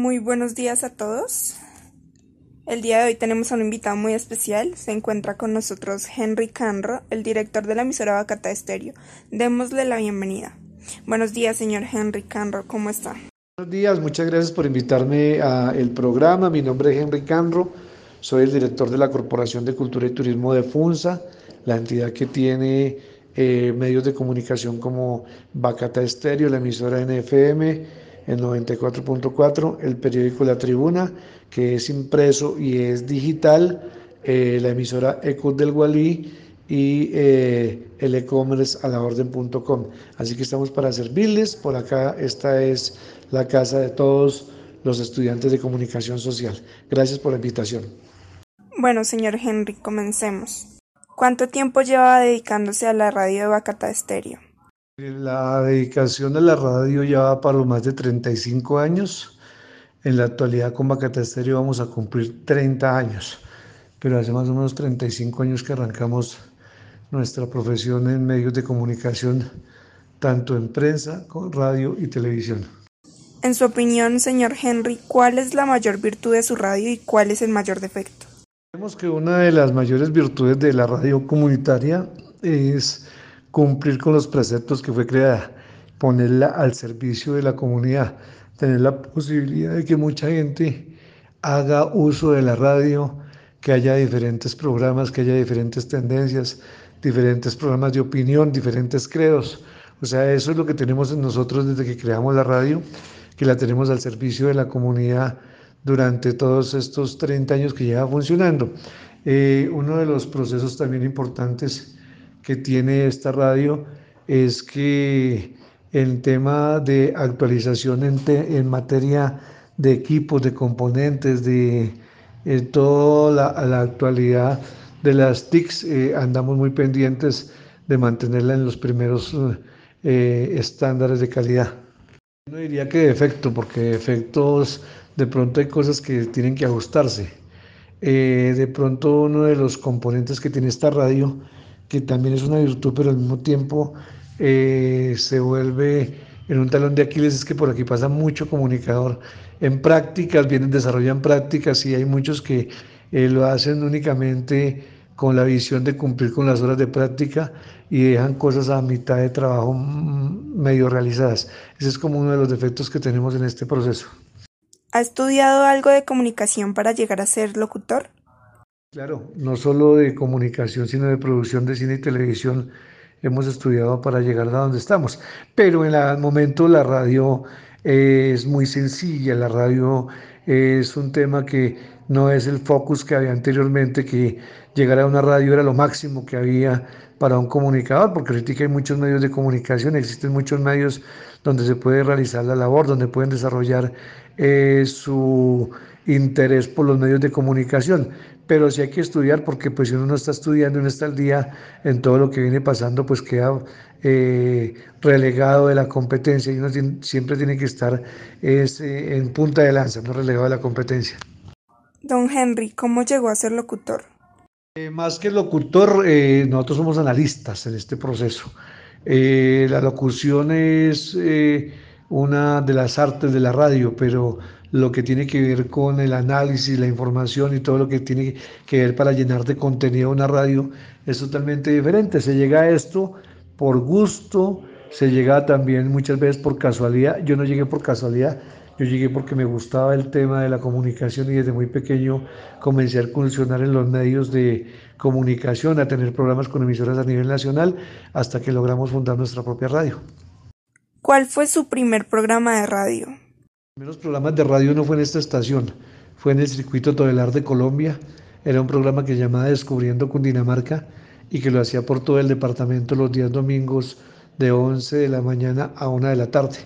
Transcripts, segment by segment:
Muy buenos días a todos. El día de hoy tenemos a un invitado muy especial. Se encuentra con nosotros Henry Canro, el director de la emisora Bacata Estéreo. Démosle la bienvenida. Buenos días, señor Henry Canro. ¿Cómo está? Buenos días, muchas gracias por invitarme al programa. Mi nombre es Henry Canro. Soy el director de la Corporación de Cultura y Turismo de FUNSA, la entidad que tiene eh, medios de comunicación como Bacata Estéreo, la emisora NFM, el 94.4, el periódico La Tribuna, que es impreso y es digital, eh, la emisora Ecos del Gualí y eh, el e-commerce a la orden.com. Así que estamos para servirles. Por acá esta es la casa de todos los estudiantes de comunicación social. Gracias por la invitación. Bueno, señor Henry, comencemos. ¿Cuánto tiempo lleva dedicándose a la radio de Bacata Estéreo? La dedicación a la radio ya va para los más de 35 años. En la actualidad con Bacata Estéreo vamos a cumplir 30 años, pero hace más o menos 35 años que arrancamos nuestra profesión en medios de comunicación, tanto en prensa, con radio y televisión. En su opinión, señor Henry, ¿cuál es la mayor virtud de su radio y cuál es el mayor defecto? Creemos que una de las mayores virtudes de la radio comunitaria es cumplir con los preceptos que fue creada, ponerla al servicio de la comunidad, tener la posibilidad de que mucha gente haga uso de la radio, que haya diferentes programas, que haya diferentes tendencias, diferentes programas de opinión, diferentes credos. O sea, eso es lo que tenemos en nosotros desde que creamos la radio, que la tenemos al servicio de la comunidad durante todos estos 30 años que lleva funcionando. Eh, uno de los procesos también importantes que tiene esta radio es que el tema de actualización en, en materia de equipos, de componentes, de eh, toda la, actualidad de las TICs, eh, andamos muy pendientes de mantenerla en los primeros estándares de calidad. No diría que defecto, porque defectos de pronto hay cosas que tienen que ajustarse. Eh, de pronto uno de los componentes que tiene esta radio, que también es una virtud, pero al mismo tiempo eh, se vuelve en un talón de Aquiles, es que por aquí pasa mucho comunicador en prácticas, vienen, desarrollan prácticas y hay muchos que eh, lo hacen únicamente con la visión de cumplir con las horas de práctica y dejan cosas a mitad de trabajo mm, medio realizadas. Ese es como uno de los defectos que tenemos en este proceso. ¿Ha estudiado algo de comunicación para llegar a ser locutor? Claro, no solo de comunicación, sino de producción de cine y televisión hemos estudiado para llegar a donde estamos. Pero en el momento la radio es muy sencilla, la radio es un tema que no es el focus que había anteriormente, que llegar a una radio era lo máximo que había para un comunicador, porque ahorita hay muchos medios de comunicación, existen muchos medios donde se puede realizar la labor, donde pueden desarrollar eh, su interés por los medios de comunicación. Pero sí hay que estudiar, porque pues si uno no está estudiando, no está al día en todo lo que viene pasando, pues queda eh, relegado de la competencia y uno siempre tiene que estar eh, en punta de lanza, no relegado de la competencia. Don Henry, ¿cómo llegó a ser locutor? Eh, más que locutor, nosotros somos analistas en este proceso. La locución es una de las artes de la radio, pero lo que tiene que ver con el análisis, la información y todo lo que tiene que ver para llenar de contenido una radio es totalmente diferente. Se llega a esto por gusto, se llega también muchas veces por casualidad. Yo no llegué por casualidad, yo llegué porque me gustaba el tema de la comunicación y desde muy pequeño comencé a funcionar en los medios de comunicación, a tener programas con emisoras a nivel nacional, hasta que logramos fundar nuestra propia radio. ¿Cuál fue su primer programa de radio? Los primeros programas de radio no fue en esta estación, fue en el circuito Todelar de Colombia. Era un programa que llamaba Descubriendo Cundinamarca y que lo hacía por todo el departamento los días domingos de 11 de la mañana a 1 de la tarde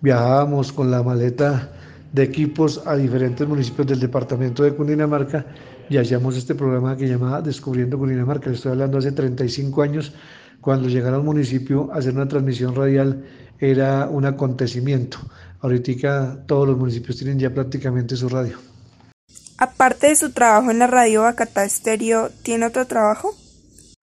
viajábamos con la maleta de equipos a diferentes municipios del departamento de Cundinamarca y hacíamos este programa que llamaba Descubriendo Cundinamarca. Le estoy hablando hace 35 años. Cuando llegar a un municipio hacer una transmisión radial era un acontecimiento. Ahorita todos los municipios tienen ya prácticamente su radio. Aparte de su trabajo en la radio Bacata Estéreo, ¿tiene otro trabajo?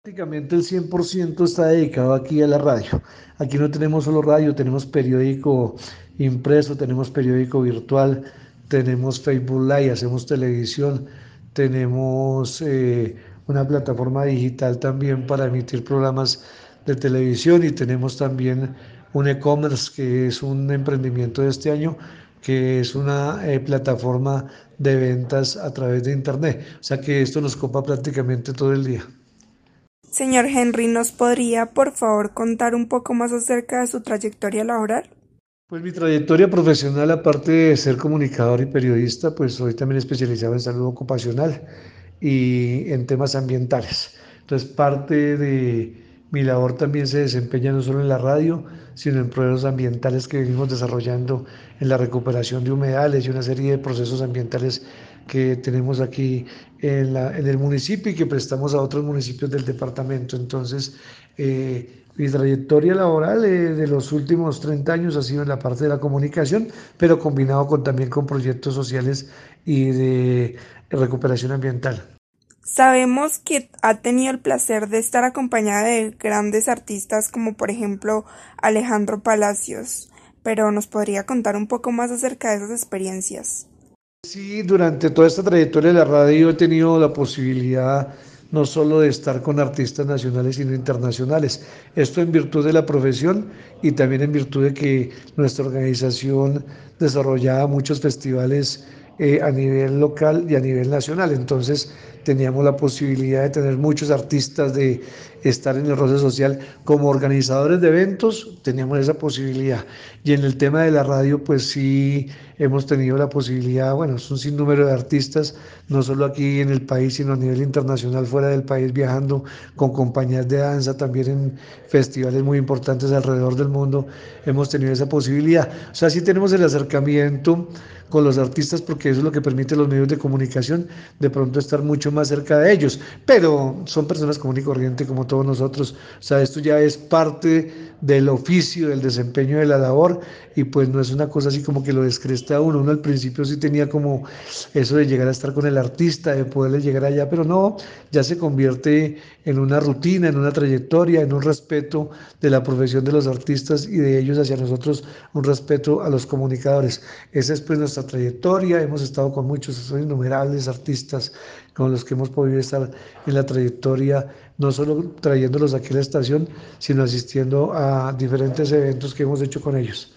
Prácticamente el 100% está dedicado aquí a la radio. Aquí no tenemos solo radio, tenemos periódico impreso, tenemos periódico virtual, tenemos Facebook Live, hacemos televisión, tenemos eh, una plataforma digital también para emitir programas de televisión y tenemos también un e-commerce que es un emprendimiento de este año que es una eh, plataforma de ventas a través de internet. O sea que esto nos copa prácticamente todo el día. Señor Henry, ¿nos podría por favor contar un poco más acerca de su trayectoria laboral? Pues mi trayectoria profesional, aparte de ser comunicador y periodista, pues soy también especializado en salud ocupacional y en temas ambientales. Entonces, parte de mi labor también se desempeña no solo en la radio, sino en procesos ambientales que venimos desarrollando en la recuperación de humedales y una serie de procesos ambientales que tenemos aquí en, la, en el municipio y que prestamos a otros municipios del departamento. Entonces, eh, mi trayectoria laboral eh, de los últimos 30 años ha sido en la parte de la comunicación, pero combinado con, también con proyectos sociales y de recuperación ambiental. Sabemos que ha tenido el placer de estar acompañada de grandes artistas como por ejemplo Alejandro Palacios, pero ¿nos podría contar un poco más acerca de esas experiencias? Sí, durante toda esta trayectoria de la radio he tenido la posibilidad no solo de estar con artistas nacionales, sino internacionales. Esto en virtud de la profesión y también en virtud de que nuestra organización desarrollaba muchos festivales eh, a nivel local y a nivel nacional. Entonces teníamos la posibilidad de tener muchos artistas, de estar en el roce social como organizadores de eventos, teníamos esa posibilidad. Y en el tema de la radio, pues sí hemos tenido la posibilidad, bueno, es un sinnúmero de artistas, no solo aquí en el país, sino a nivel internacional, fuera del país, viajando con compañías de danza, también en festivales muy importantes alrededor del mundo, hemos tenido esa posibilidad. O sea, sí tenemos el acercamiento con los artistas porque eso es lo que permite los medios de comunicación de pronto estar mucho más cerca de ellos, pero son personas común y corriente como todos nosotros, o sea, esto ya es parte del oficio, del desempeño de la labor y pues no es una cosa así como que lo descresta uno, uno al principio sí tenía como eso de llegar a estar con el artista, de poderle llegar allá, pero no, ya se convierte en una rutina, en una trayectoria, en un respeto de la profesión de los artistas y de ellos hacia nosotros, un respeto a los comunicadores. Esa es pues nuestra trayectoria, hemos estado con muchos, son innumerables artistas con los que hemos podido estar en la trayectoria, no solo trayéndolos aquí a la estación, sino asistiendo a diferentes eventos que hemos hecho con ellos.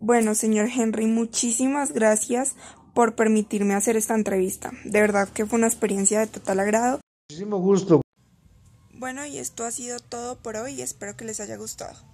Bueno, señor Henry, muchísimas gracias por permitirme hacer esta entrevista. De verdad que fue una experiencia de total agrado. Muchísimo gusto. Bueno, y esto ha sido todo por hoy y espero que les haya gustado.